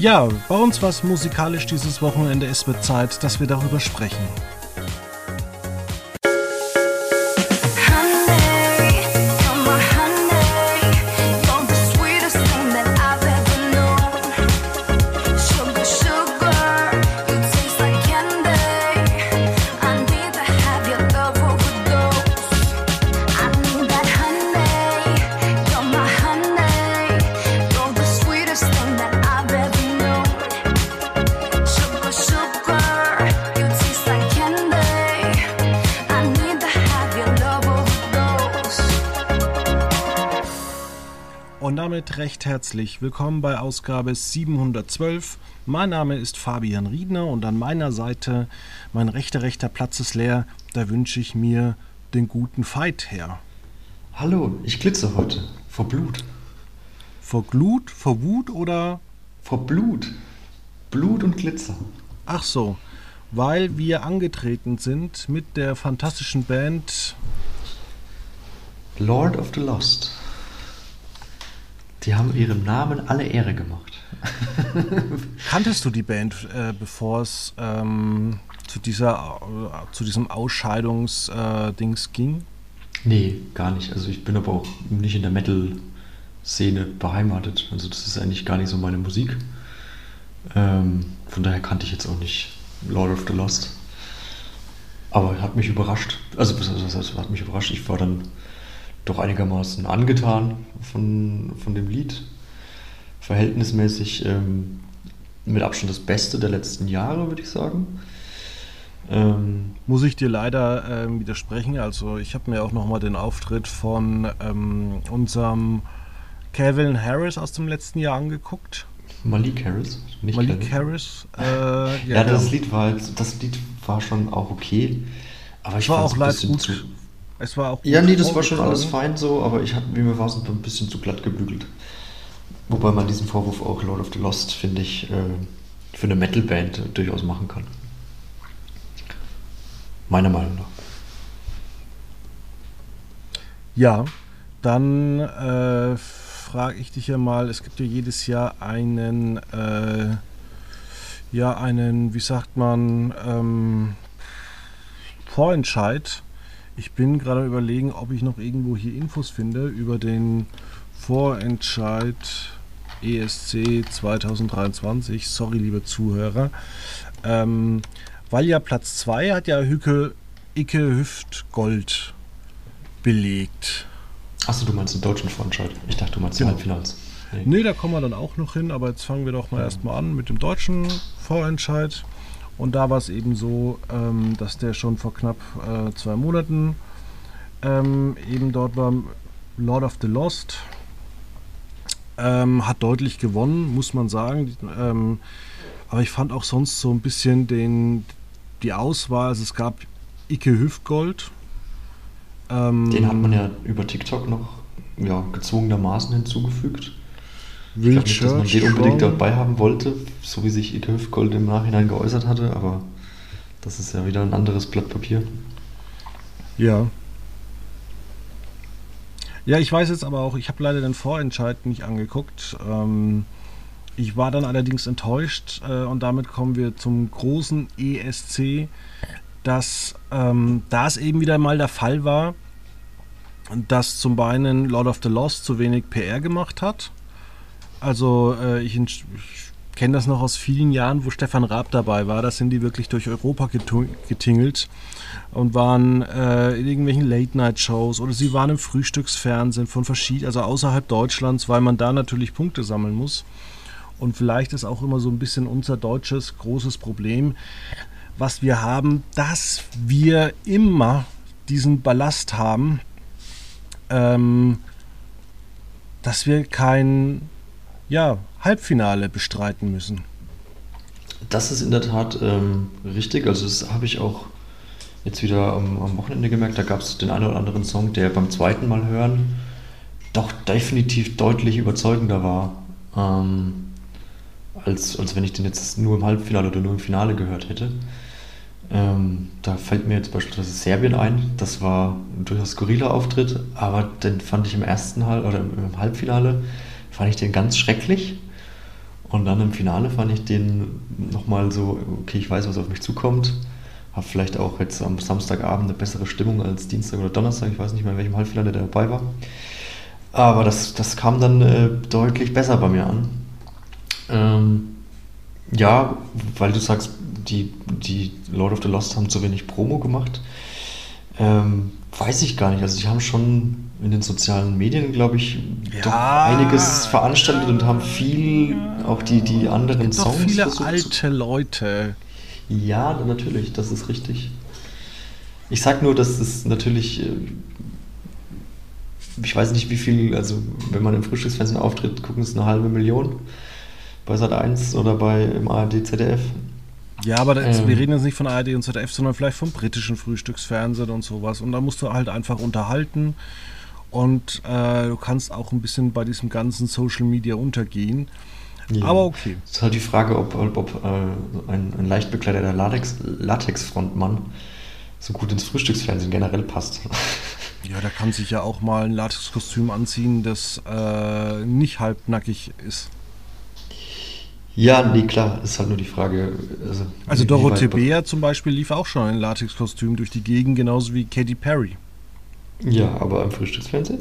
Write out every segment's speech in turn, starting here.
Ja, bei uns war es musikalisch dieses Wochenende. Es wird Zeit, dass wir darüber sprechen. Herzlich willkommen bei Ausgabe 712. Mein Name ist Fabian Riedner und an meiner Seite, mein rechter rechter Platz ist leer, da wünsche ich mir den guten Fight her. Hallo, ich glitze heute vor Blut. Vor Glut, vor Wut oder? Vor Blut. Blut und Glitzer. Ach so, weil wir angetreten sind mit der fantastischen Band Lord of the Lost. Die haben ihrem Namen alle Ehre gemacht. Kanntest du die Band, äh, bevor es ähm, zu, dieser, äh, zu diesem Ausscheidungsdings äh, ging? Nee, gar nicht. Also ich bin aber auch nicht in der Metal-Szene beheimatet. Also das ist eigentlich gar nicht so meine Musik. Ähm, von daher kannte ich jetzt auch nicht Lord of the Lost. Aber hat mich überrascht. Also das hat mich überrascht. Ich war dann doch einigermaßen angetan von, von dem Lied. Verhältnismäßig ähm, mit Abstand das Beste der letzten Jahre, würde ich sagen. Ähm, Muss ich dir leider ähm, widersprechen. Also ich habe mir auch nochmal den Auftritt von ähm, unserem Kevin Harris aus dem letzten Jahr angeguckt. Malik Harris, nicht Malik Kevin. Harris. Äh, ja, ja, das genau. Lied war halt, das Lied war schon auch okay, aber ich war auch live gut. Zu, es war auch Ja, nee, das war schon alles fein so, aber ich hatte, mir war es ein bisschen zu glatt gebügelt. Wobei man diesen Vorwurf auch Lord of the Lost, finde ich, äh, für eine Metalband durchaus machen kann. Meiner Meinung nach. Ja, dann äh, frage ich dich ja mal, es gibt ja jedes Jahr einen, äh, ja, einen, wie sagt man, ähm, Vorentscheid ich bin gerade überlegen, ob ich noch irgendwo hier Infos finde über den Vorentscheid ESC 2023. Sorry, liebe Zuhörer. Ähm, weil ja Platz 2 hat ja Hücke Icke Hüft Gold belegt. Achso, du meinst den deutschen Vorentscheid. Ich dachte, du meinst genau. Halbfinals. Nee. nee, da kommen wir dann auch noch hin, aber jetzt fangen wir doch mal ja. erstmal an mit dem deutschen Vorentscheid. Und da war es eben so, ähm, dass der schon vor knapp äh, zwei Monaten ähm, eben dort war Lord of the Lost. Ähm, hat deutlich gewonnen, muss man sagen. Ähm, aber ich fand auch sonst so ein bisschen den, die Auswahl. Also es gab Ike Hüftgold. Ähm, den hat man ja über TikTok noch ja, gezwungenermaßen hinzugefügt. Will ich glaube nicht, dass man den unbedingt dabei haben wollte, so wie sich Ike Hüftgold im Nachhinein geäußert hatte, aber das ist ja wieder ein anderes Blatt Papier. Ja. Ja, ich weiß jetzt aber auch, ich habe leider den Vorentscheid nicht angeguckt. Ähm, ich war dann allerdings enttäuscht äh, und damit kommen wir zum großen ESC, dass ähm, das eben wieder mal der Fall war, dass zum einen Lord of the Lost zu wenig PR gemacht hat also äh, ich, ich kenne das noch aus vielen Jahren, wo Stefan Raab dabei war. Da sind die wirklich durch Europa getingelt und waren äh, in irgendwelchen Late-Night-Shows oder sie waren im Frühstücksfernsehen von verschiedenen, also außerhalb Deutschlands, weil man da natürlich Punkte sammeln muss. Und vielleicht ist auch immer so ein bisschen unser deutsches großes Problem, was wir haben, dass wir immer diesen Ballast haben, ähm, dass wir kein ja, Halbfinale bestreiten müssen. Das ist in der Tat ähm, richtig. Also das habe ich auch jetzt wieder am, am Wochenende gemerkt. Da gab es den einen oder anderen Song, der beim zweiten Mal hören doch definitiv deutlich überzeugender war, ähm, als, als wenn ich den jetzt nur im Halbfinale oder nur im Finale gehört hätte. Ähm, da fällt mir jetzt beispielsweise Serbien ein. Das war ein durchaus skurriler Auftritt, aber den fand ich im ersten Halb oder im Halbfinale fand ich den ganz schrecklich. Und dann im Finale fand ich den nochmal so, okay, ich weiß, was auf mich zukommt. Habe vielleicht auch jetzt am Samstagabend eine bessere Stimmung als Dienstag oder Donnerstag. Ich weiß nicht mehr, in welchem Halbfinale der dabei war. Aber das, das kam dann äh, deutlich besser bei mir an. Ähm, ja, weil du sagst, die, die Lord of the Lost haben zu wenig Promo gemacht. Ähm, weiß ich gar nicht. Also die haben schon in den sozialen Medien, glaube ich, ja, doch einiges veranstaltet ja, und haben viel auch die, die anderen gibt Songs. Doch viele alte Leute. Ja, natürlich, das ist richtig. Ich sag nur, dass es natürlich, äh, ich weiß nicht wie viel, also wenn man im Frühstücksfernsehen auftritt, gucken es eine halbe Million bei Sat 1 oder bei im ARD ZDF. Ja, aber das, ähm, wir reden jetzt nicht von ARD und ZDF, sondern vielleicht vom britischen Frühstücksfernsehen und sowas. Und da musst du halt einfach unterhalten und äh, du kannst auch ein bisschen bei diesem ganzen Social Media untergehen. Ja. Aber okay. Es ist halt die Frage, ob, ob, ob äh, ein, ein leicht bekleideter Latex, Latex-Frontmann so gut ins Frühstücksfernsehen generell passt. Ja, da kann sich ja auch mal ein Latexkostüm anziehen, das äh, nicht halbnackig ist. Ja, nee, klar, ist halt nur die Frage. Also, also Dorothee Bär zum Beispiel lief auch schon in Latexkostüm durch die Gegend, genauso wie Katy Perry. Ja, aber am Frühstücksfernsehen?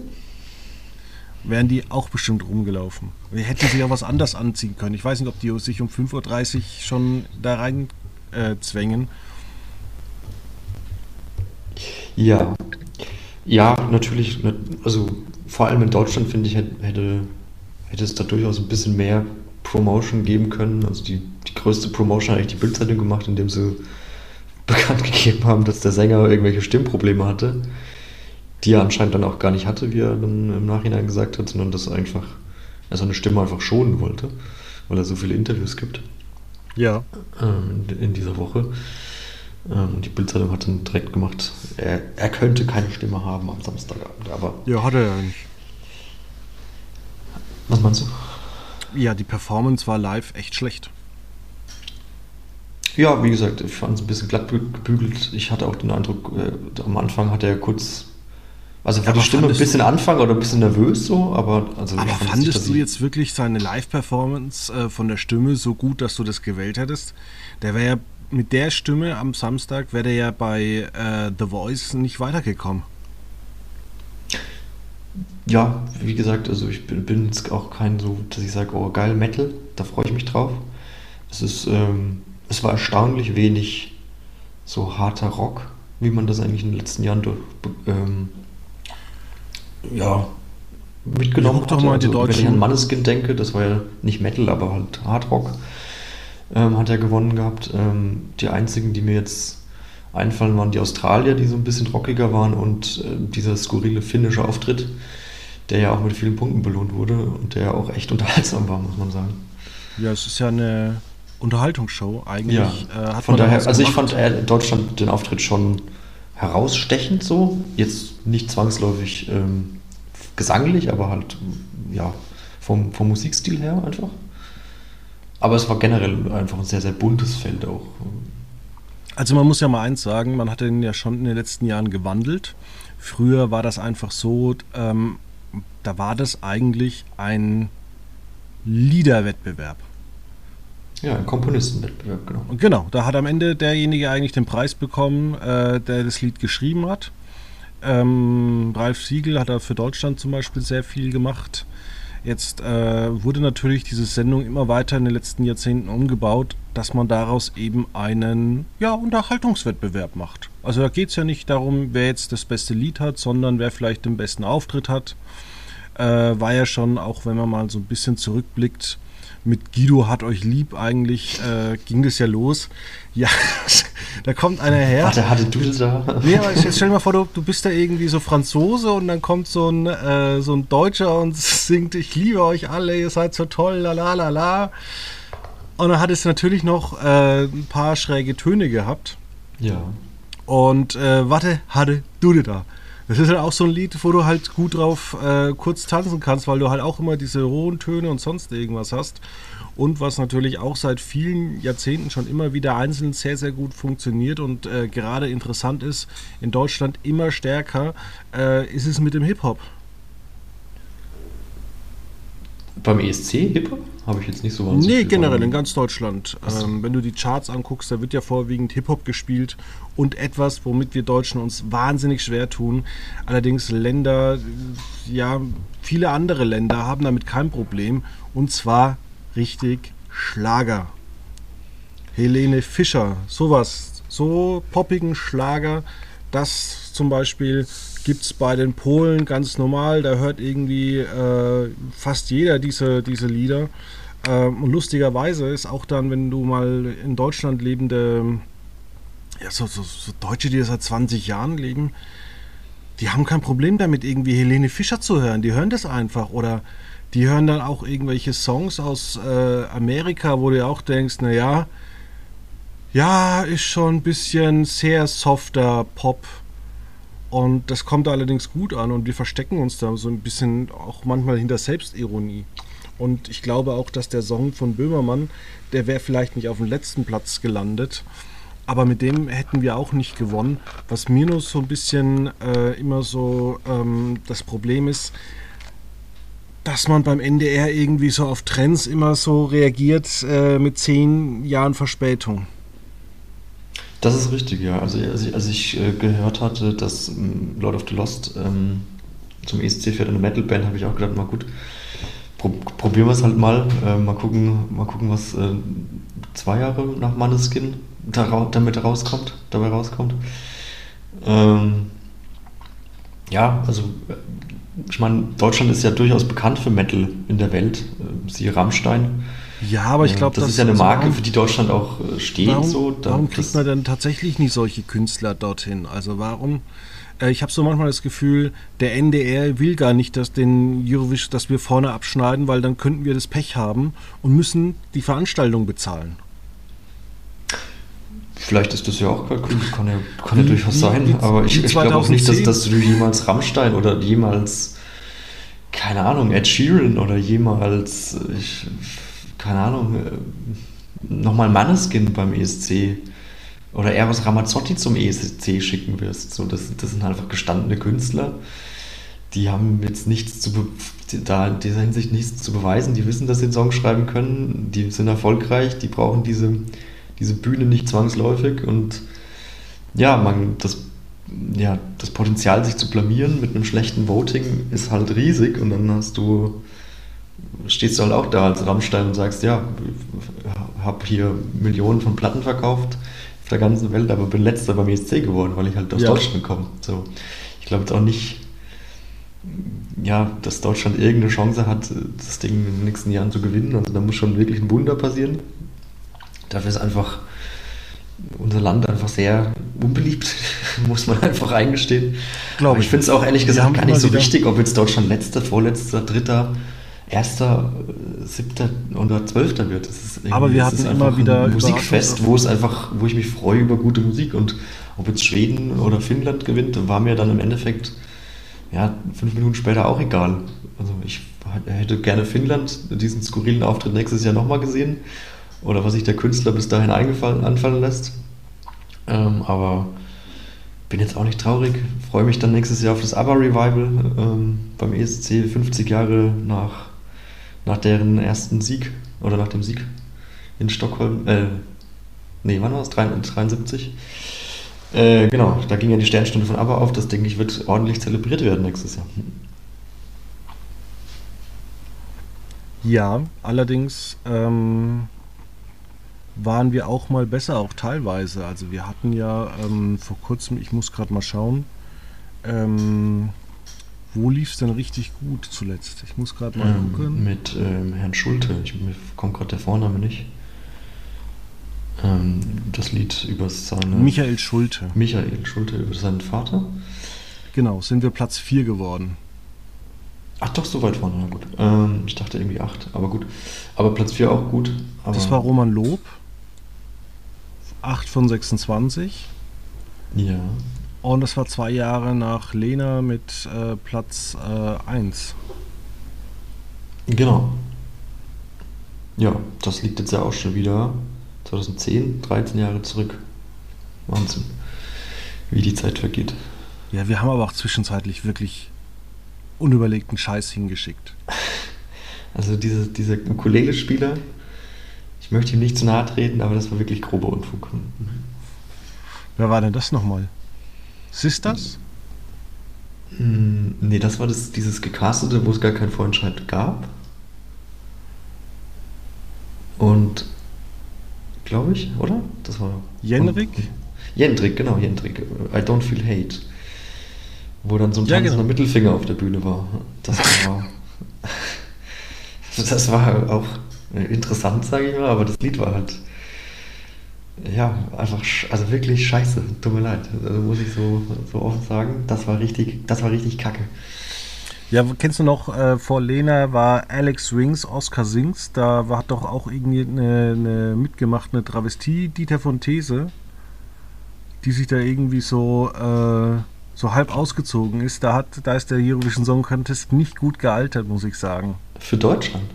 Wären die auch bestimmt rumgelaufen. Wir hätten sich auch was anders anziehen können. Ich weiß nicht, ob die sich um 5.30 Uhr schon da rein äh, zwängen. Ja. Ja, natürlich. Also vor allem in Deutschland, finde ich, hätte, hätte es da durchaus ein bisschen mehr Promotion geben können. Also die, die größte Promotion hat eigentlich die Bildzeitung gemacht, indem sie bekannt gegeben haben, dass der Sänger irgendwelche Stimmprobleme hatte die er anscheinend dann auch gar nicht hatte, wie er dann im Nachhinein gesagt hat, sondern dass er einfach, er seine Stimme einfach schonen wollte, weil er so viele Interviews gibt. Ja. Ähm, in, in, dieser Woche. Ähm, die Bildzeitung hat dann direkt gemacht, er, er könnte keine Stimme haben am Samstagabend, aber. Ja, hat er ja nicht. Was meinst du? Ja, die Performance war live echt schlecht. Ja, wie gesagt, ich fand es ein bisschen glatt gebügelt. Ich hatte auch den Eindruck, äh, am Anfang hat er kurz also war aber die Stimme ein bisschen Anfang oder ein bisschen nervös so, aber also Aber fand fandest du jetzt wirklich seine Live-Performance äh, von der Stimme so gut, dass du das gewählt hättest? Der wäre ja mit der Stimme am Samstag wäre der ja bei äh, The Voice nicht weitergekommen. Ja, wie gesagt, also ich bin, bin jetzt auch kein so, dass ich sage, oh geil Metal, da freue ich mich drauf. Es ist, ähm, es war erstaunlich wenig so harter Rock, wie man das eigentlich in den letzten Jahren durch, ähm, ja, mitgenommen. Doch mal also, wenn ich an Manneskin denke, das war ja nicht Metal, aber halt Hardrock, ähm, hat er gewonnen gehabt. Ähm, die einzigen, die mir jetzt einfallen, waren die Australier, die so ein bisschen rockiger waren und äh, dieser skurrile finnische Auftritt, der ja auch mit vielen Punkten belohnt wurde und der ja auch echt unterhaltsam war, muss man sagen. Ja, es ist ja eine Unterhaltungsshow eigentlich. Ja, äh, von daher, also ich fand äh, Deutschland den Auftritt schon herausstechend so. Jetzt nicht zwangsläufig ähm, gesanglich, aber halt ja vom, vom Musikstil her einfach. Aber es war generell einfach ein sehr, sehr buntes Feld auch. Also man muss ja mal eins sagen, man hat den ja schon in den letzten Jahren gewandelt. Früher war das einfach so, ähm, da war das eigentlich ein Liederwettbewerb. Ja, ein Komponistenwettbewerb, genau. Genau, da hat am Ende derjenige eigentlich den Preis bekommen, äh, der das Lied geschrieben hat. Ähm, Ralf Siegel hat da für Deutschland zum Beispiel sehr viel gemacht. Jetzt äh, wurde natürlich diese Sendung immer weiter in den letzten Jahrzehnten umgebaut, dass man daraus eben einen ja, Unterhaltungswettbewerb macht. Also da geht es ja nicht darum, wer jetzt das beste Lied hat, sondern wer vielleicht den besten Auftritt hat. Äh, war ja schon, auch wenn man mal so ein bisschen zurückblickt, mit Guido hat euch lieb eigentlich äh, ging das ja los. Ja, da kommt einer her. Warte, hatte du da? Nee, aber jetzt stell dir mal vor, du, du bist da irgendwie so Franzose und dann kommt so ein, äh, so ein Deutscher und singt, ich liebe euch alle, ihr seid so toll, la la la la. Und dann hat es natürlich noch äh, ein paar schräge Töne gehabt. Ja. Und äh, warte, hatte du da. Das ist halt auch so ein Lied, wo du halt gut drauf äh, kurz tanzen kannst, weil du halt auch immer diese hohen Töne und sonst irgendwas hast. Und was natürlich auch seit vielen Jahrzehnten schon immer wieder einzeln sehr, sehr gut funktioniert und äh, gerade interessant ist, in Deutschland immer stärker, äh, ist es mit dem Hip-Hop. Beim ESC Hip-Hop habe ich jetzt nicht so wahnsinnig. Nee, generell in ganz Deutschland. Ähm, wenn du die Charts anguckst, da wird ja vorwiegend Hip-Hop gespielt und etwas, womit wir Deutschen uns wahnsinnig schwer tun. Allerdings Länder, ja, viele andere Länder haben damit kein Problem. Und zwar richtig Schlager. Helene Fischer, sowas, so poppigen Schlager, das zum Beispiel gibt es bei den Polen ganz normal. Da hört irgendwie äh, fast jeder diese, diese Lieder. Ähm, und lustigerweise ist auch dann, wenn du mal in Deutschland lebende, ja, so, so, so Deutsche, die seit 20 Jahren leben, die haben kein Problem damit, irgendwie Helene Fischer zu hören. Die hören das einfach. Oder die hören dann auch irgendwelche Songs aus äh, Amerika, wo du auch denkst, naja, ja, ist schon ein bisschen sehr softer Pop. Und das kommt allerdings gut an und wir verstecken uns da so ein bisschen auch manchmal hinter Selbstironie. Und ich glaube auch, dass der Song von Böhmermann, der wäre vielleicht nicht auf dem letzten Platz gelandet, aber mit dem hätten wir auch nicht gewonnen. Was mir nur so ein bisschen äh, immer so ähm, das Problem ist, dass man beim NDR irgendwie so auf Trends immer so reagiert äh, mit zehn Jahren Verspätung. Das ist richtig, ja. Also als ich, als ich äh, gehört hatte, dass ähm, Lord of the Lost ähm, zum ESC fährt eine Metalband, habe ich auch gedacht, mal gut, pro, probieren wir es halt mal. Äh, mal gucken, mal gucken, was äh, zwei Jahre nach Manneskin da, damit rauskommt, dabei rauskommt. Ähm, ja, also äh, ich meine, Deutschland ist ja durchaus bekannt für Metal in der Welt. Äh, siehe Rammstein. Ja, aber ich glaube, das, das, ist ja eine Marke, warum, für die Deutschland auch äh, steht. Warum, so, warum kriegt man denn tatsächlich nicht solche Künstler dorthin? Also warum? Äh, ich habe so manchmal das Gefühl, der NDR will gar nicht, dass den Eurovision, dass wir vorne abschneiden, weil dann könnten wir das Pech haben und müssen die Veranstaltung bezahlen. Vielleicht ist das ja auch Kalkül, kann ja, kann ja durchaus sein, aber ich, ich glaube auch nicht, dass, dass du jemals Rammstein oder jemals, keine Ahnung, Ed Sheeran oder jemals, ich, keine Ahnung, äh, nochmal Manneskin beim ESC oder Eros Ramazzotti zum ESC schicken wirst. So, das, das sind einfach gestandene Künstler, die haben jetzt nichts zu da in dieser Hinsicht nichts zu beweisen. Die wissen, dass sie einen Song schreiben können, die sind erfolgreich, die brauchen diese, diese Bühne nicht zwangsläufig. Und ja, man, das, ja, das Potenzial, sich zu blamieren mit einem schlechten Voting ist halt riesig. Und dann hast du stehst du halt auch da als Rammstein und sagst, ja, habe hier Millionen von Platten verkauft auf der ganzen Welt, aber bin letzter beim ESC geworden, weil ich halt aus ja. Deutschland komme. So, ich glaube jetzt auch nicht, ja, dass Deutschland irgendeine Chance hat, das Ding in den nächsten Jahren zu gewinnen. Also da muss schon wirklich ein Wunder passieren. Dafür ist einfach unser Land einfach sehr unbeliebt, muss man einfach eingestehen. Glaube ich. Ich finde es auch ehrlich gesagt gar nicht so wichtig, ob jetzt Deutschland letzter, vorletzter, dritter erster, siebter oder zwölfter wird. Aber wir hatten immer wieder ein Musikfest, wo es einfach, wo ich mich freue über gute Musik und ob jetzt Schweden oder Finnland gewinnt, war mir dann im Endeffekt ja fünf Minuten später auch egal. Also ich hätte gerne Finnland diesen skurrilen Auftritt nächstes Jahr nochmal gesehen oder was sich der Künstler bis dahin eingefallen anfallen lässt. Ähm, aber bin jetzt auch nicht traurig. Freue mich dann nächstes Jahr auf das ABBA Revival ähm, beim ESC 50 Jahre nach nach deren ersten Sieg oder nach dem Sieg in Stockholm, äh, nee, wann war es? 73? Äh, genau, da ging ja die Sternstunde von ABBA auf. Das denke ich wird ordentlich zelebriert werden nächstes Jahr. Ja, allerdings ähm, waren wir auch mal besser, auch teilweise. Also wir hatten ja ähm, vor kurzem, ich muss gerade mal schauen, ähm, wo lief es denn richtig gut zuletzt? Ich muss gerade mal ähm, gucken. Mit ähm, Herrn Schulte. Ich, mir kommt gerade der Vorname nicht. Ähm, das Lied über seine. Michael Schulte. Michael Schulte über seinen Vater. Genau, sind wir Platz 4 geworden. Ach doch, so weit vorne, na gut. Ähm, ich dachte irgendwie 8, aber gut. Aber Platz 4 auch gut. das war Roman Lob. 8 von 26. Ja. Und das war zwei Jahre nach Lena mit äh, Platz äh, 1. Genau. Ja, das liegt jetzt ja auch schon wieder 2010, 13 Jahre zurück. Wahnsinn, wie die Zeit vergeht. Ja, wir haben aber auch zwischenzeitlich wirklich unüberlegten Scheiß hingeschickt. Also diese, dieser Ukulele-Spieler, ich möchte ihm nicht zu nahe treten, aber das war wirklich grober Unfug. Wer war denn das nochmal? Sisters? Hm, nee, das war das, dieses gecastete, wo es gar keinen Vorentscheid gab. Und glaube ich, oder? Das war Jenrik? Jendrik, genau, Jendrik. I don't feel hate. Wo dann so ein Ja, tanzender genau. Mittelfinger auf der Bühne war. Das war. das war auch interessant, sage ich mal, aber das Lied war halt. Ja, einfach, also wirklich scheiße. Tut mir leid. Also muss ich so, so offen sagen. Das war richtig, das war richtig kacke. Ja, kennst du noch, äh, vor Lena war Alex Wings, Oscar Sings, da war doch auch irgendwie eine, eine mitgemacht, eine Travestie, Dieter von These, die sich da irgendwie so, äh, so halb ausgezogen ist. Da, hat, da ist der Eurovision Song Contest nicht gut gealtert, muss ich sagen. Für Deutschland.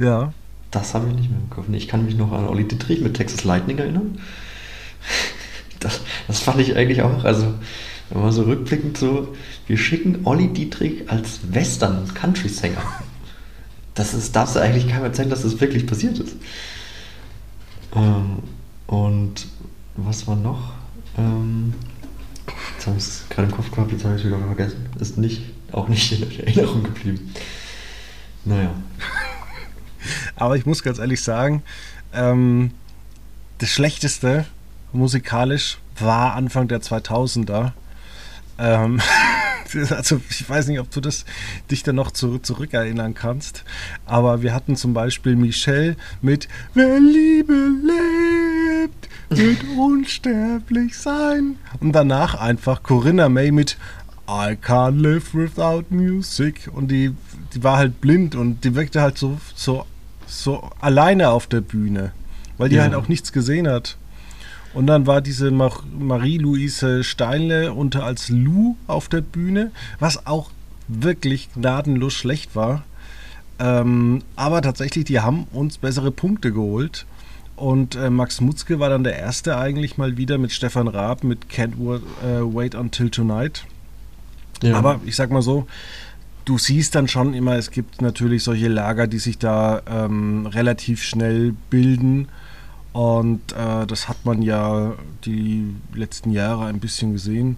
Ja. Das habe ich nicht mehr im Kopf. Ich kann mich noch an Olli Dittrich mit Texas Lightning erinnern. Das, das fand ich eigentlich auch, also wenn man so rückblickend so, wir schicken Olli Dietrich als Western-Country-Sänger. Das ist, darfst du eigentlich keinem erzählen, dass das wirklich passiert ist. Ähm, und was war noch? Ähm, jetzt habe ich es gerade im Kopf gehabt, jetzt habe ich es wieder vergessen. Ist nicht, auch nicht in Erinnerung geblieben. Naja. Aber ich muss ganz ehrlich sagen, ähm, das Schlechteste musikalisch war Anfang der 2000er. Ähm, also ich weiß nicht, ob du das dich da noch zu, zurückerinnern kannst, aber wir hatten zum Beispiel Michelle mit Wer Liebe lebt, wird unsterblich sein. Und danach einfach Corinna May mit I can't live without music. Und die, die war halt blind und die wirkte halt so, so, so alleine auf der Bühne, weil die Ja. halt auch nichts gesehen hat. Und dann war diese Mar- Marie-Louise Steinle unter als Lou auf der Bühne, was auch wirklich gnadenlos schlecht war. Ähm, aber tatsächlich, die haben uns bessere Punkte geholt. Und äh, Max Mutzke war dann der Erste eigentlich mal wieder mit Stefan Raab mit Can't äh, Wait Until Tonight. Ja. Aber ich sag mal so, du siehst dann schon immer, es gibt natürlich solche Lager, die sich da ähm, relativ schnell bilden. Und äh, das hat man ja die letzten Jahre ein bisschen gesehen.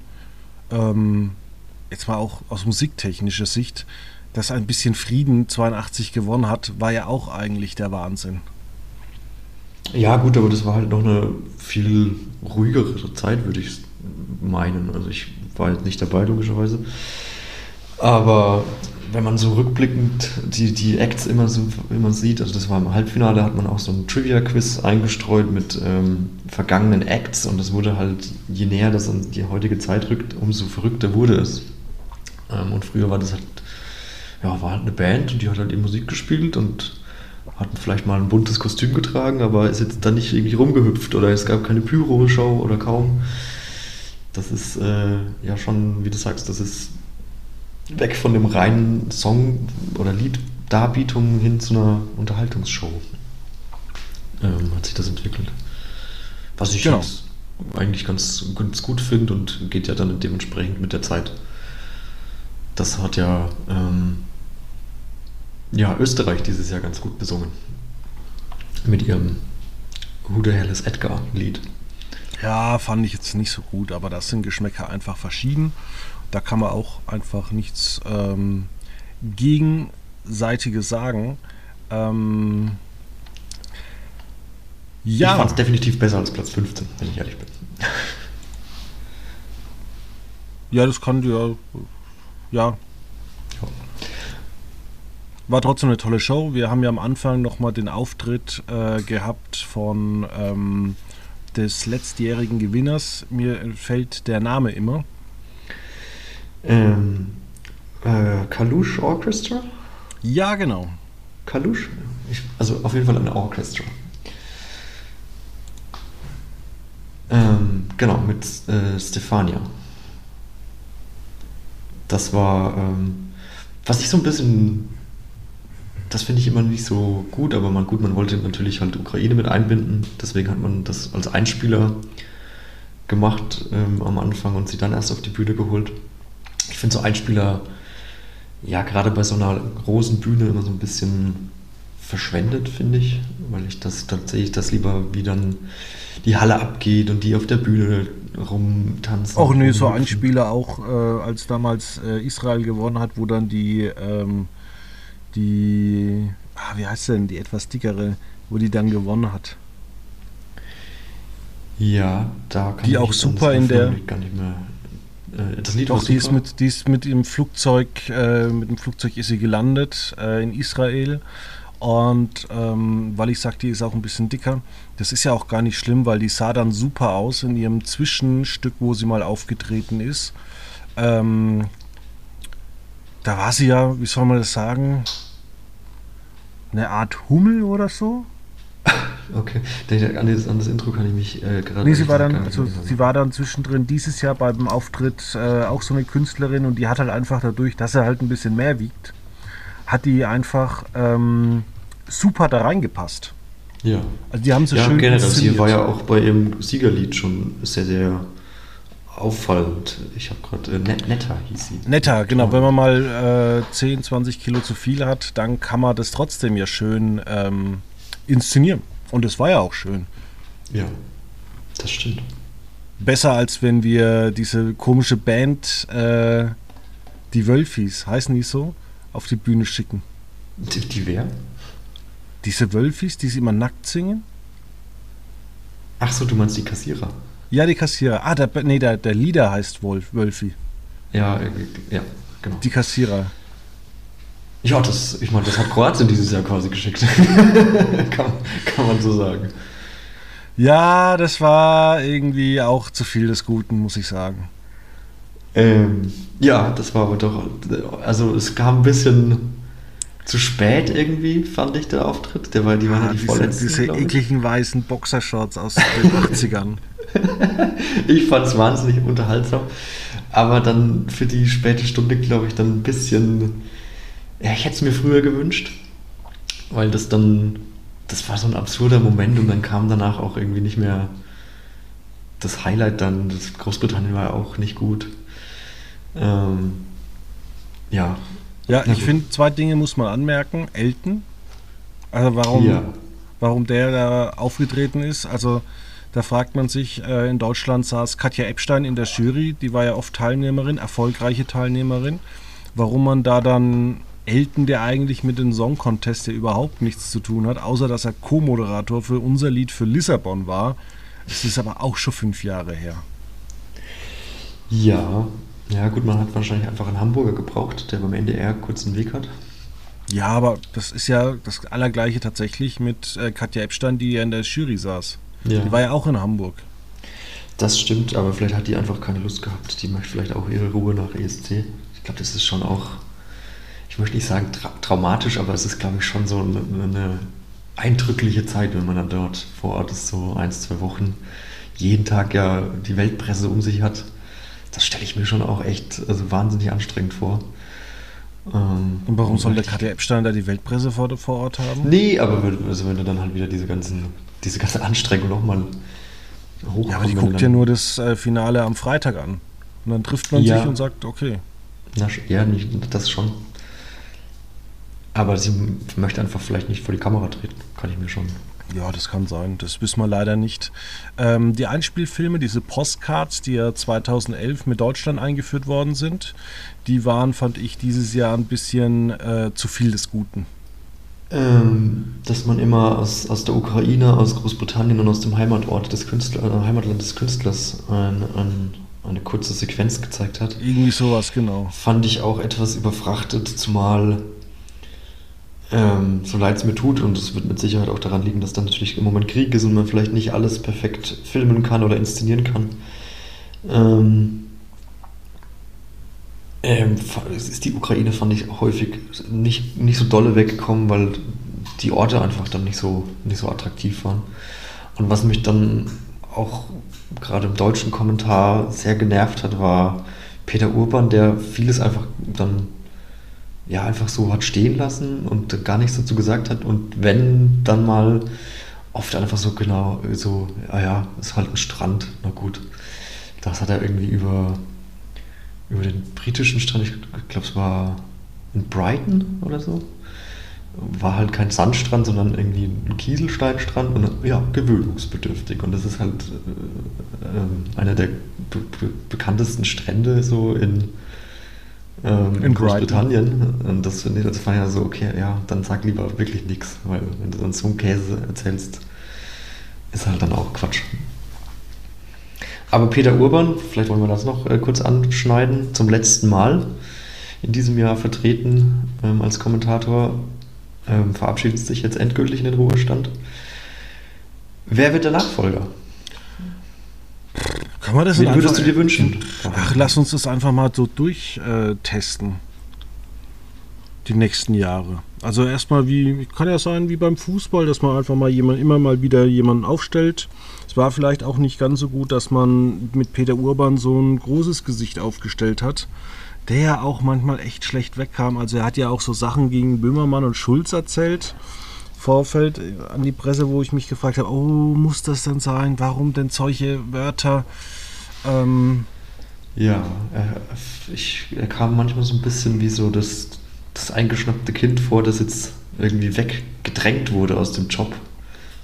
Ähm, jetzt mal auch aus musiktechnischer Sicht, dass ein bisschen Frieden 82 gewonnen hat, war ja auch eigentlich der Wahnsinn. Ja, gut, aber das war halt noch eine viel ruhigere Zeit, würde ich meinen. Also ich war jetzt nicht dabei, logischerweise. Aber wenn man so rückblickend die, die Acts immer so immer sieht, also das war im Halbfinale, hat man auch so ein Trivia-Quiz eingestreut mit ähm, vergangenen Acts und das wurde halt, je näher das an die heutige Zeit rückt, umso verrückter wurde es. Ähm, und früher war das halt, ja, war halt eine Band und die hat halt ihre Musik gespielt und hatten vielleicht mal ein buntes Kostüm getragen, aber ist jetzt dann nicht irgendwie rumgehüpft oder es gab keine Pyro-Show oder kaum. Das ist äh, ja schon, wie du sagst, das ist weg von dem reinen Song- oder Lieddarbietung hin zu einer Unterhaltungsshow. Ähm, hat sich das entwickelt. Was ich Genau. eigentlich ganz, ganz gut finde und geht ja dann dementsprechend mit der Zeit. Das hat ja, ähm, ja Österreich dieses Jahr ganz gut besungen. Mit ihrem Who the Hell is Edgar Lied. Ja, fand ich jetzt nicht so gut, aber das sind Geschmäcker einfach verschieden. Da kann man auch einfach nichts ähm, Gegenseitiges sagen. Ähm, Ich ja, fand es definitiv besser als Platz 15, wenn ich ehrlich bin. ja, das kann ja, ja, Ja. war trotzdem eine tolle Show. Wir haben ja am Anfang nochmal den Auftritt äh, gehabt von ähm, des letztjährigen Gewinners. Mir fällt der Name immer. Ähm, äh, Kalush Orchestra? Ja, genau. Kalush? Ich, also auf jeden Fall ein Orchestra. Ähm, genau, mit äh, Stefania. Das war, ähm, was ich so ein bisschen, das finde ich immer nicht so gut, aber man, gut, man wollte natürlich halt Ukraine mit einbinden, deswegen hat man das als Einspieler gemacht ähm, am Anfang und sie dann erst auf die Bühne geholt. Ich finde so Einspieler, ja, gerade bei so einer großen Bühne immer so ein bisschen verschwendet, finde ich, weil ich das tatsächlich das lieber, wie dann die Halle abgeht und die auf der Bühne rumtanzen. Auch nee, so ein Spieler auch, äh, als damals äh, Israel gewonnen hat, wo dann die, ähm, die, ah, wie heißt denn, die etwas dickere, wo die dann gewonnen hat. Ja, da kann die auch super in der. Gar nicht mehr. Äh, das Lied Doch, die ist, mit, die ist mit dem Flugzeug, äh, mit dem Flugzeug ist sie gelandet äh, in Israel. Und ähm, weil ich sage, die ist auch ein bisschen dicker, das ist ja auch gar nicht schlimm, weil die sah dann super aus in ihrem Zwischenstück, wo sie mal aufgetreten ist. Ähm, da war sie ja, wie soll man das sagen, eine Art Hummel oder so. Okay, an das, an das Intro kann ich mich äh, gerade. Nee, sie war dann, also sie war dann zwischendrin dieses Jahr beim Auftritt äh, auch so eine Künstlerin und die hat halt einfach dadurch, dass er halt ein bisschen mehr wiegt, hat die einfach ähm, super da reingepasst. Ja. Also die haben sie ja, schön generell. Sie war ja auch bei ihrem Siegerlied schon sehr, sehr auffallend. Ich habe gerade, äh, Net Netta hieß sie. Netta, genau. Wenn man mal äh, 10, 20 Kilo zu viel hat, dann kann man das trotzdem ja schön ähm, inszenieren. Und es war ja auch schön. Ja, das stimmt. Besser als wenn wir diese komische Band, äh, die Wölfis, heißen die so, auf die Bühne schicken. Die, die wer? Diese Wölfis, die sie immer nackt singen? Ach so, du meinst die Kassierer? Ja, die Kassierer. Ah, der, nee, der, der Lieder heißt Wolf, Wölfi. Ja, äh, ja, genau. Die Kassierer. Ja, das, ich meine, das hat Kroatien dieses Jahr quasi geschickt. kann, kann man so sagen. Ja, das war irgendwie auch zu viel des Guten, muss ich sagen. Ähm, ja, das war aber doch. Also, es kam ein bisschen zu spät irgendwie, fand ich, der Auftritt. Der war, die waren ja, die diese, vorletzten. Diese ekligen weißen Boxershorts aus den 80ern. ich fand es wahnsinnig unterhaltsam. Aber dann für die späte Stunde, glaube ich, dann ein bisschen ja, ich hätte es mir früher gewünscht, weil das dann, das war so ein absurder Moment und dann kam danach auch irgendwie nicht mehr das Highlight dann, das Großbritannien war auch nicht gut. Ähm, ja. Ja, ich finde, zwei Dinge muss man anmerken. Elton, also warum, ja. warum der da aufgetreten ist, also da fragt man sich, äh, in Deutschland saß Katja Epstein in der Jury, die war ja oft Teilnehmerin, erfolgreiche Teilnehmerin. Warum man da dann Elton, der eigentlich mit dem Song Contest ja überhaupt nichts zu tun hat, außer dass er Co-Moderator für unser Lied für Lissabon war. Es ist aber auch schon fünf Jahre her. Ja, ja gut, man hat wahrscheinlich einfach einen Hamburger gebraucht, der beim NDR kurzen Weg hat. Ja, aber das ist ja das Allergleiche tatsächlich mit äh, Katja Epstein, die ja in der Jury saß. Ja. Die war ja auch in Hamburg. Das stimmt, aber vielleicht hat die einfach keine Lust gehabt. Die möchte vielleicht auch ihre Ruhe nach ESC. Ich glaube, das ist schon auch ich möchte nicht sagen tra traumatisch, aber es ist, glaube ich, schon so eine, eine, eindrückliche Zeit, wenn man dann dort vor Ort ist, so ein, zwei Wochen, jeden Tag ja die Weltpresse um sich hat. Das stelle ich mir schon auch echt also wahnsinnig anstrengend vor. Ähm, und warum soll der Katja Epstein da die Weltpresse vor, vor Ort haben? Nee, aber wenn, also wenn du dann halt wieder diese ganzen, diese ganze Anstrengung nochmal hochkommt. Ja, aber die guckt ja nur das äh, Finale am Freitag an. Und dann trifft man ja. sich und sagt, okay. Na, ja, nicht, das schon. Aber sie möchte einfach vielleicht nicht vor die Kamera treten, kann ich mir schon. Ja, das kann sein. Das wissen wir leider nicht. Ähm, die Einspielfilme, diese Postcards, die ja 2011 mit Deutschland eingeführt worden sind, die waren, fand ich, dieses Jahr ein bisschen äh, zu viel des Guten. Ähm, dass man immer aus, aus der Ukraine, aus Großbritannien und aus dem Heimatort des Künstlers, äh, Heimatland des Künstlers ein, ein, eine kurze Sequenz gezeigt hat. Irgendwie sowas, genau. Fand ich auch etwas überfrachtet, zumal ähm, so leid es mir tut, und es wird mit Sicherheit auch daran liegen, dass dann natürlich im Moment Krieg ist und man vielleicht nicht alles perfekt filmen kann oder inszenieren kann. Ähm, ähm, ist die Ukraine, fand ich, häufig nicht, nicht so dolle weggekommen, weil die Orte einfach dann nicht so, nicht so attraktiv waren. Und was mich dann auch gerade im deutschen Kommentar sehr genervt hat, war Peter Urban, der vieles einfach dann ja, einfach so hat stehen lassen und gar nichts dazu gesagt hat. Und wenn, dann mal oft einfach so genau, so, ja, ja, ist halt ein Strand, na gut. Das hat er irgendwie über, über den britischen Strand, ich glaube, es war in Brighton oder so, war halt kein Sandstrand, sondern irgendwie ein Kieselsteinstrand und ja, gewöhnungsbedürftig. Und das ist halt äh, äh, einer der be be bekanntesten Strände so in, ähm, in Großbritannien. Und das, das war ja so, okay, ja, dann sag lieber wirklich nichts, weil wenn du dann so einen Käse erzählst, ist halt dann auch Quatsch. Aber Peter Urban, vielleicht wollen wir das noch äh, kurz anschneiden, zum letzten Mal in diesem Jahr vertreten ähm, als Kommentator, ähm, verabschiedet sich jetzt endgültig in den Ruhestand. Wer wird der Nachfolger? Kann man das Wen würdest du dir wünschen? Ach, lass uns das einfach mal so durchtesten. Äh, die nächsten Jahre. Also erstmal wie, kann ja sein wie beim Fußball, dass man einfach mal jemand, immer mal wieder jemanden aufstellt. Es war vielleicht auch nicht ganz so gut, dass man mit Peter Urban so ein großes Gesicht aufgestellt hat der ja auch manchmal echt schlecht wegkam. Also er hat ja auch so Sachen gegen Böhmermann und Schulz erzählt. Vorfeld an die Presse, wo ich mich gefragt habe, oh, muss das denn sein? Warum denn solche Wörter? Ähm ja, er, ich, er kam manchmal so ein bisschen wie so das, das eingeschnappte Kind vor, das jetzt irgendwie weggedrängt wurde aus dem Job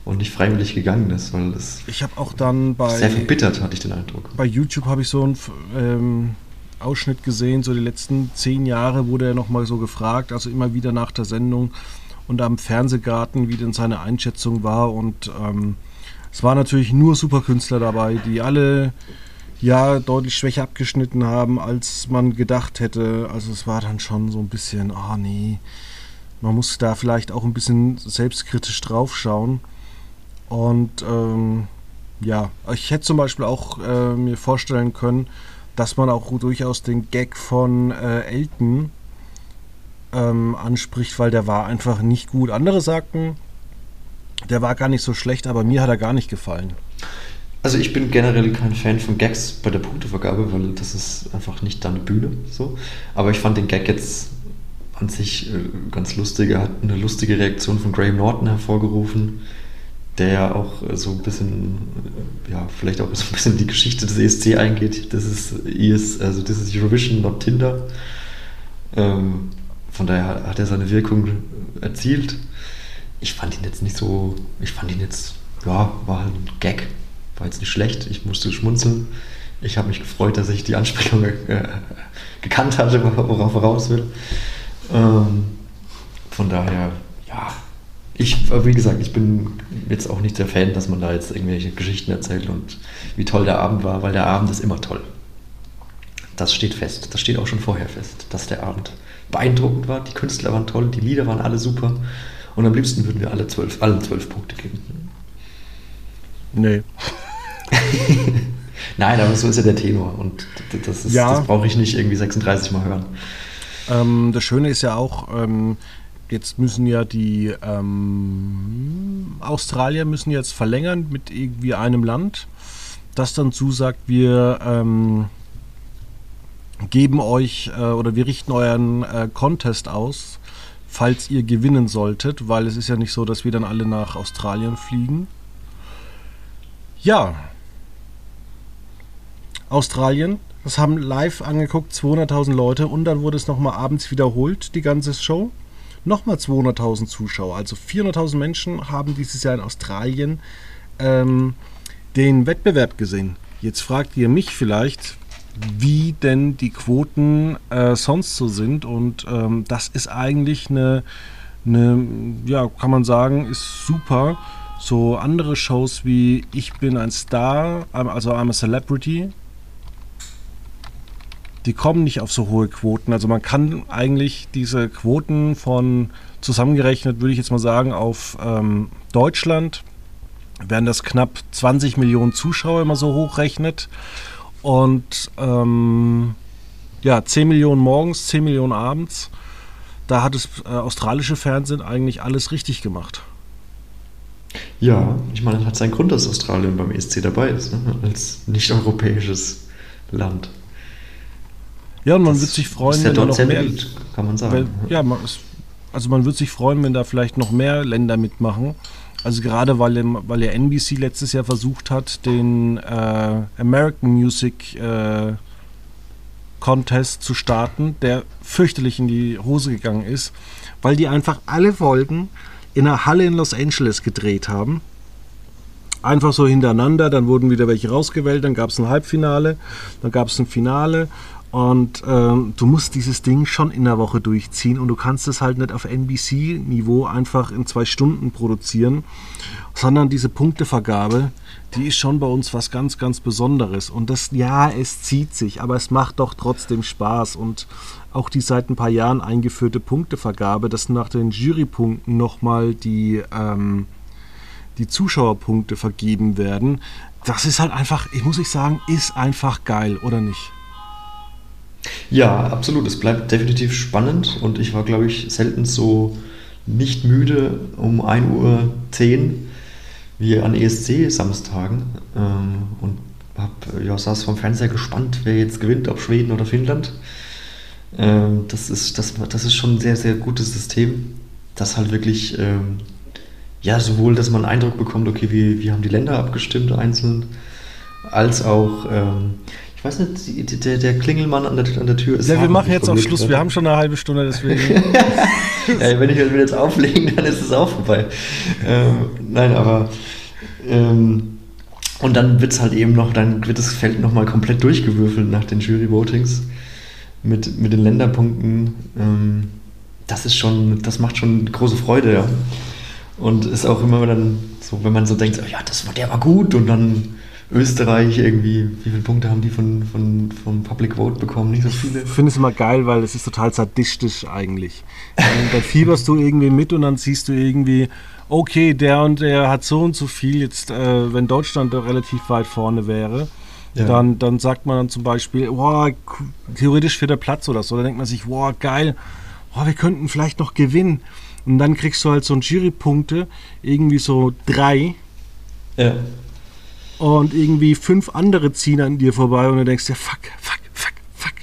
und nicht freiwillig gegangen ist, weil das. Ich habe auch dann bei. Sehr verbittert, hatte ich den Eindruck. Bei YouTube habe ich so ein ähm, Ausschnitt gesehen, so die letzten zehn Jahre wurde er nochmal so gefragt, also immer wieder nach der Sendung und am Fernsehgarten, wie denn seine Einschätzung war. Und ähm, es waren natürlich nur Superkünstler dabei, die alle ja deutlich schwächer abgeschnitten haben, als man gedacht hätte. Also es war dann schon so ein bisschen, ah oh nee, man muss da vielleicht auch ein bisschen selbstkritisch draufschauen. Und ähm, ja, ich hätte zum Beispiel auch äh, mir vorstellen können, dass man auch durchaus den Gag von äh, Elton ähm, anspricht, weil der war einfach nicht gut. Andere sagten, der war gar nicht so schlecht, aber mir hat er gar nicht gefallen. Also ich bin generell kein Fan von Gags bei der Punktevergabe, weil das ist einfach nicht deine Bühne. So. Aber ich fand den Gag jetzt an sich äh, ganz lustig. Er hat eine lustige Reaktion von Graham Norton hervorgerufen der ja auch so ein bisschen, ja, vielleicht auch so ein bisschen die Geschichte des ESC eingeht. Das ist ES, also das ist Eurovision, not Tinder. Ähm, von daher hat er seine Wirkung erzielt. Ich fand ihn jetzt nicht so, ich fand ihn jetzt, ja, war halt ein Gag, war jetzt nicht schlecht, ich musste schmunzeln. Ich habe mich gefreut, dass ich die Ansprechung äh, gekannt hatte, worauf er raus will. Ähm, von daher, ja, ich, wie gesagt, ich bin jetzt auch nicht der Fan, dass man da jetzt irgendwelche Geschichten erzählt und wie toll der Abend war, weil der Abend ist immer toll. Das steht fest. Das steht auch schon vorher fest, dass der Abend beeindruckend war. Die Künstler waren toll, die Lieder waren alle super. Und am liebsten würden wir alle zwölf, allen zwölf Punkte geben. Nee. Nein, aber so ist ja der Tenor und das, ja. das brauche ich nicht irgendwie 36 Mal hören. Ähm, das Schöne ist ja auch, ähm, Jetzt müssen ja die ähm, Australier müssen jetzt verlängern mit irgendwie einem Land, das dann zusagt, wir ähm, geben euch äh, oder wir richten euren äh, Contest aus, falls ihr gewinnen solltet, weil es ist ja nicht so, dass wir dann alle nach Australien fliegen. Ja. Australien, das haben live angeguckt 200.000 Leute und dann wurde es nochmal abends wiederholt, die ganze Show nochmal 200.000 Zuschauer. Also 400.000 Menschen haben dieses Jahr in Australien ähm, den Wettbewerb gesehen. Jetzt fragt ihr mich vielleicht, wie denn die Quoten äh, sonst so sind. Und ähm, das ist eigentlich eine, eine, ja, kann man sagen, ist super. So andere Shows wie Ich bin ein Star, also I'm a Celebrity, die kommen nicht auf so hohe Quoten. Also man kann eigentlich diese Quoten von zusammengerechnet, würde ich jetzt mal sagen, auf ähm, Deutschland werden das knapp 20 Millionen Zuschauer immer so hochrechnet. Und ähm, ja, 10 Millionen morgens, 10 Millionen abends. Da hat das äh, australische Fernsehen eigentlich alles richtig gemacht. Ja, ich meine, hat seinen Grund, dass Australien beim ESC dabei ist, ne? als nicht-europäisches Land. Ja, und man das wird sich freuen, wenn da noch mehr, Welt, kann man sagen. Wenn, ja, man, also man wird sich freuen, wenn da vielleicht noch mehr Länder mitmachen. Also gerade weil, weil ja NBC letztes Jahr versucht hat, den äh, American Music äh, Contest zu starten, der fürchterlich in die Hose gegangen ist, weil die einfach alle Folgen in einer Halle in Los Angeles gedreht haben. Einfach so hintereinander, dann wurden wieder welche rausgewählt, dann gab es ein Halbfinale, dann gab es ein Finale und ähm, du musst dieses Ding schon in der Woche durchziehen und du kannst es halt nicht auf NBC-Niveau einfach in zwei Stunden produzieren, sondern diese Punktevergabe, die ist schon bei uns was ganz, ganz Besonderes. Und das, ja, es zieht sich, aber es macht doch trotzdem Spaß. Und auch die seit ein paar Jahren eingeführte Punktevergabe, dass nach den Jurypunkten nochmal die, ähm, die Zuschauerpunkte vergeben werden, das ist halt einfach, ich muss ich sagen, ist einfach geil, oder nicht? Ja, absolut. Es bleibt definitiv spannend und ich war, glaube ich, selten so nicht müde um 1.10 Uhr wie an ESC-Samstagen ähm, und hab, ja, saß vom Fernseher gespannt, wer jetzt gewinnt, ob Schweden oder Finnland. Ähm, das, ist, das, das ist schon ein sehr, sehr gutes System, das halt wirklich, ähm, ja, sowohl, dass man einen Eindruck bekommt, okay, wie, wie haben die Länder abgestimmt einzeln, als auch, ähm, ich weiß nicht, der, der Klingelmann an der, an der Tür ist. Ja, wir machen jetzt auch Schluss. Wird. Wir haben schon eine halbe Stunde, deswegen. ja, wenn ich will jetzt auflegen, dann ist es auch vorbei. Ähm, nein, aber. Ähm, und dann wird es halt eben noch, dann wird das Feld nochmal komplett durchgewürfelt nach den Jury-Votings mit, mit den Länderpunkten. Ähm, das ist schon, das macht schon große Freude, ja. Und ist auch immer dann so, wenn man so denkt, ja, das war, der war gut und dann Österreich irgendwie, wie viele Punkte haben die von, von, vom Public Vote bekommen? Nicht so viele? Ich finde es immer geil, weil es ist total sadistisch eigentlich. dann fieberst du irgendwie mit und dann siehst du irgendwie, okay, der und der hat so und so viel. Jetzt, äh, wenn Deutschland da relativ weit vorne wäre, ja. dann, dann sagt man dann zum Beispiel, wow, theoretisch für der Platz oder so. Da denkt man sich, wow, geil, wow, wir könnten vielleicht noch gewinnen. Und dann kriegst du halt so ein Jurypunkte, irgendwie so drei. Ja und irgendwie fünf andere ziehen an dir vorbei und du denkst dir, fuck, fuck, fuck, fuck.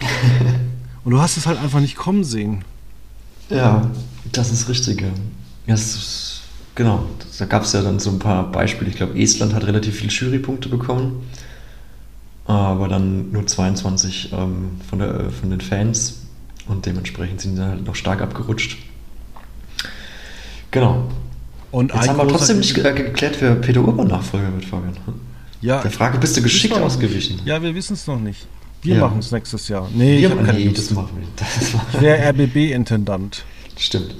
und du hast es halt einfach nicht kommen sehen. Ja, das ist richtig. Ja. Das ist, genau, da gab es ja dann so ein paar Beispiele. Ich glaube, Estland hat relativ viele Jurypunkte bekommen, aber dann nur 22 ähm, von, der, von den Fans und dementsprechend sind sie halt noch stark abgerutscht. Genau, und Jetzt haben wir trotzdem nicht geklärt, wer Peter Urban Nachfolger wird, Fabian. Ja, Der Frage bist du geschickt ausgewichen. Ja, wir wissen es noch nicht. Wir ja. machen es nächstes Jahr. Nee, wir, ich nee das machen wir ich wäre RBB-Intendant. Stimmt.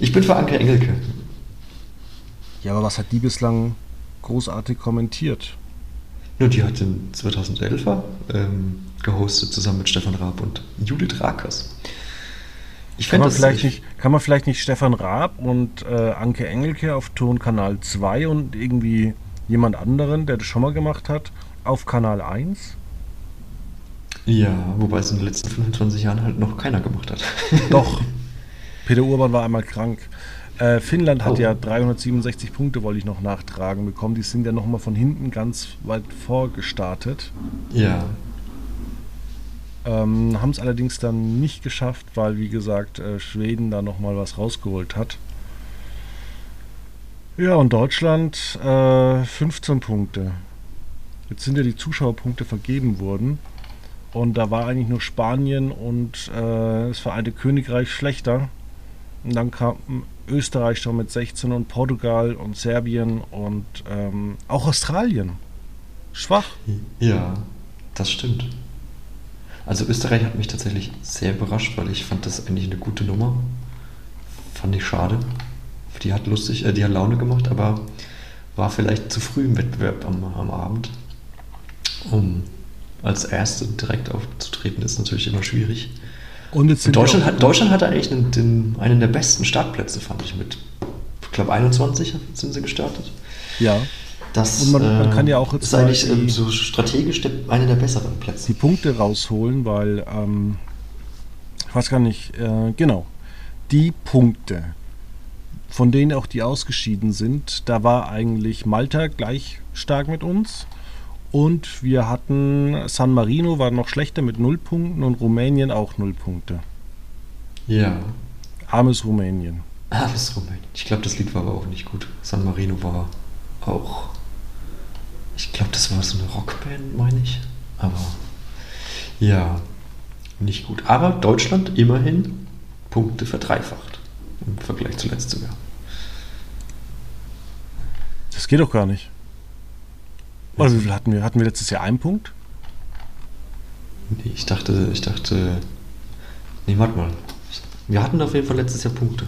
Ich bin für Anke Engelke. Ja, aber was hat die bislang großartig kommentiert? Ja, die hat den 2011er ähm, gehostet, zusammen mit Stefan Raab und Judith Rakers. Ich kann, man vielleicht nicht, kann man vielleicht nicht Stefan Raab und äh, Anke Engelke auf Tonkanal 2 und irgendwie jemand anderen, der das schon mal gemacht hat, auf Kanal 1? Ja, wobei es in den letzten 25 Jahren halt noch keiner gemacht hat. Doch. Peter Urban war einmal krank. Äh, Finnland hat oh. ja 367 Punkte, wollte ich noch nachtragen bekommen. Die sind ja nochmal von hinten ganz weit vorgestartet. Ja. Ähm, Haben es allerdings dann nicht geschafft, weil, wie gesagt, äh, Schweden da nochmal was rausgeholt hat. Ja, und Deutschland äh, 15 Punkte. Jetzt sind ja die Zuschauerpunkte vergeben worden. Und da war eigentlich nur Spanien und äh, das Vereinte Königreich schlechter. Und dann kam Österreich schon mit 16 und Portugal und Serbien und ähm, auch Australien. Schwach. Ja, das stimmt. Also Österreich hat mich tatsächlich sehr überrascht, weil ich fand das eigentlich eine gute Nummer. Fand ich schade. Die hat lustig, äh, die hat Laune gemacht, aber war vielleicht zu früh im Wettbewerb am, am Abend. Um als Erste direkt aufzutreten, ist natürlich immer schwierig. Und, Und Deutschland, hat, Deutschland hatte eigentlich den, den, einen der besten Startplätze, fand ich mit. Ich glaube 21 sind sie gestartet. Ja. Das und man, man kann ja auch jetzt ist eigentlich die, so strategisch der, eine der besseren Plätze. Die Punkte rausholen, weil ähm, ich weiß gar nicht, äh, genau, die Punkte, von denen auch die ausgeschieden sind, da war eigentlich Malta gleich stark mit uns. Und wir hatten San Marino war noch schlechter mit 0 Punkten und Rumänien auch 0 Punkte. Ja. Armes Rumänien. Armes Rumänien. Ich glaube, das Lied war aber auch nicht gut. San Marino war auch ich glaube, das war so eine Rockband, meine ich. Aber Ja, nicht gut. Aber Deutschland immerhin Punkte verdreifacht. Im Vergleich zu letztem Jahr. Das geht doch gar nicht. Oder wie viel hatten wir? Hatten wir letztes Jahr einen Punkt? Nee, ich dachte, ich dachte. Nee, warte mal. Wir hatten auf jeden Fall letztes Jahr Punkte.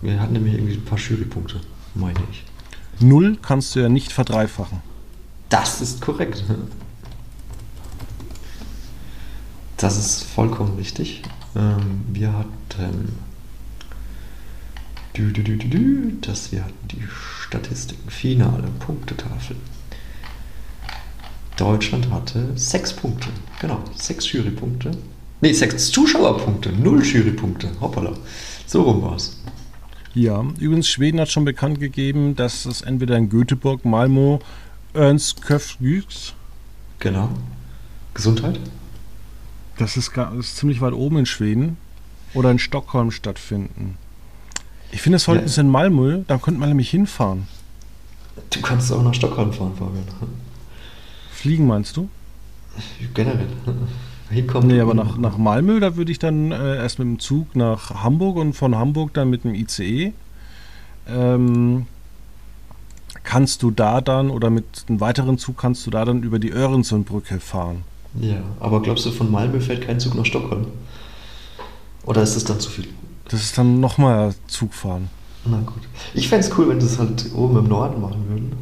Wir hatten nämlich irgendwie ein paar Jurypunkte, meine ich. Null kannst du ja nicht verdreifachen. Das ist korrekt. Das ist vollkommen richtig. Ähm, wir hatten. Das wir hatten die Statistiken, Finale, Punktetafel. Deutschland hatte sechs Punkte. Genau, sechs Jurypunkte. Nee, sechs Zuschauerpunkte, null Jurypunkte. Hoppala. So rum war's. Ja, übrigens, Schweden hat schon bekannt gegeben, dass es entweder in Göteborg, Malmö, Örnsköldsvik, Genau. Gesundheit? das ist, gar, das ist ziemlich weit oben in Schweden, oder in Stockholm stattfinden. Ich finde, es sollten Ja. es in Malmö, da könnte man nämlich hinfahren. Du kannst auch nach Stockholm fahren, Fabian. Fliegen meinst du? Generell. Hinkommen. Nee, aber nach, nach Malmö, da würde ich dann äh, erst mit dem Zug nach Hamburg und von Hamburg dann mit dem ICE. Ähm, kannst du da dann, oder mit einem weiteren Zug kannst du da dann über die Öresundbrücke fahren. Ja, aber glaubst du, von Malmö fährt kein Zug nach Stockholm? Oder ist das dann zu viel? Das ist dann nochmal Zugfahren. Na gut. Ich fände es cool, wenn sie es halt oben im Norden machen würden.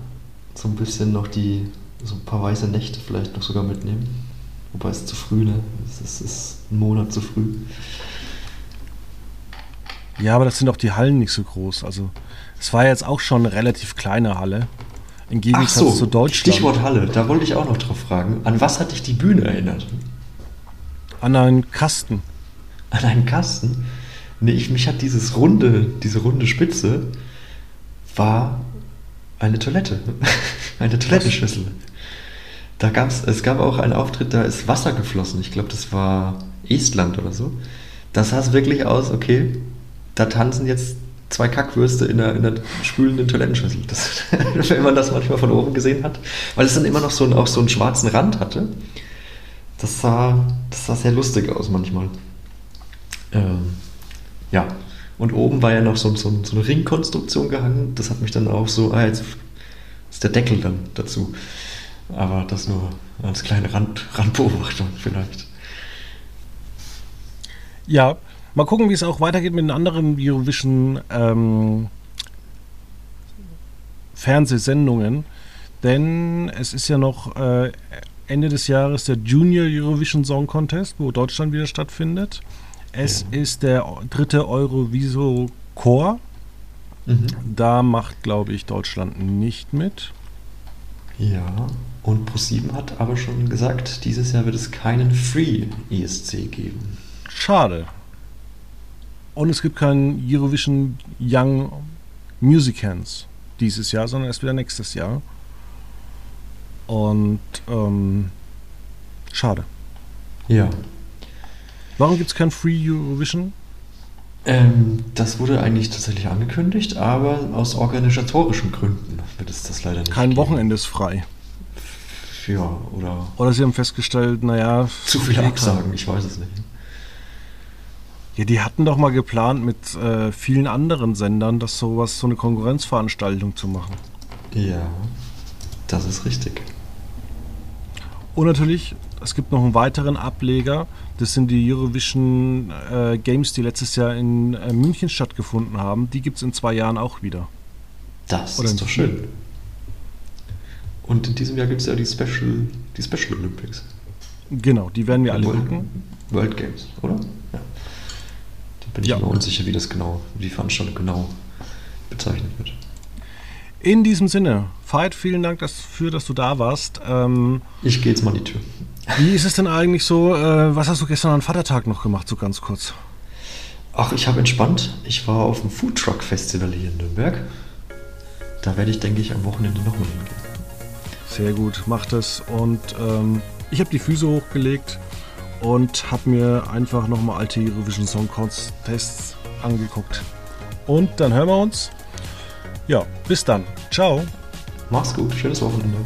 So ein bisschen noch die, so ein paar weiße Nächte vielleicht noch sogar mitnehmen. Wobei es zu früh, ne? Es ist, ist ein Monat zu früh. Ja, aber das sind auch die Hallen nicht so groß. Also, es war jetzt auch schon eine relativ kleine Halle. Im Ach Gegensatz so, zu Deutschland. Stichwort Halle, da wollte ich auch noch drauf fragen. An was hat dich die Bühne erinnert? An einen Kasten. An einen Kasten? Nee, ich, mich hat dieses runde, diese runde Spitze war eine Toilette. eine Toilettenschüssel. Da gab's, es gab auch einen Auftritt, da ist Wasser geflossen. Ich glaube, das war Estland oder so. Das sah wirklich aus, okay, da tanzen jetzt zwei Kackwürste in einer, in einer spülenden Toilettenschüssel. Das, wenn man das manchmal von oben gesehen hat. Weil es dann immer noch so, einen- auch so einen schwarzen Rand hatte. Das sah, das sah sehr lustig aus manchmal. Ähm, ja, und oben war ja noch so, so, so eine Ringkonstruktion gehangen. Das hat mich dann auch so, ah, jetzt ist der Deckel dann dazu. Aber das nur als kleine Rand, Randbeobachtung vielleicht. Ja, mal gucken, wie es auch weitergeht mit den anderen Eurovision ähm, Fernsehsendungen. Denn es ist ja noch äh, Ende des Jahres der Junior Eurovision Song Contest, wo Deutschland wieder stattfindet. Es Ja. ist der dritte Euroviso Chor. Mhm. Da macht, glaube ich, Deutschland nicht mit. Ja, und Pro7 hat aber schon gesagt, dieses Jahr wird es keinen Free ESC geben. Schade. Und es gibt keinen Eurovision Young Musicians dieses Jahr, sondern erst wieder nächstes Jahr. Und ähm, schade. Ja. Warum gibt es kein Free Eurovision? Ähm, das wurde eigentlich tatsächlich angekündigt, aber aus organisatorischen Gründen wird es das leider nicht Kein geben. Wochenende ist frei. Ja, oder Oder sie haben festgestellt, naja. zu viele Absagen, ich weiß es nicht. Ja, die hatten doch mal geplant, mit äh, vielen anderen Sendern das sowas, so eine Konkurrenzveranstaltung zu machen. Ja, das ist richtig. Und natürlich, es gibt noch einen weiteren Ableger. Das sind die Eurovision äh, Games, die letztes Jahr in äh, München stattgefunden haben. Die gibt es in zwei Jahren auch wieder. Das Oder ist doch schön. Und in diesem Jahr gibt es ja die Special, die Special Olympics. Genau, die werden wir alle World, gucken. World Games, oder? Ja. Da bin ich Ja. mir unsicher, wie das genau, wie die Veranstaltung genau bezeichnet wird. In diesem Sinne, Veit, vielen Dank dafür, dass du da warst. Ähm, Ich gehe jetzt mal an die Tür. wie ist es denn eigentlich so? Äh, was hast du gestern an Vatertag noch gemacht, so ganz kurz? Ach, ich habe entspannt. Ich war auf dem Food Truck Festival hier in Nürnberg. Da werde ich, denke ich, am Wochenende nochmal hingehen. Sehr gut, mach das. Und ähm, ich habe die Füße hochgelegt und habe mir einfach nochmal alte Eurovision Song Contests angeguckt. Und dann hören wir uns. Ja, bis dann. Ciao. Mach's gut, schönes Wochenende.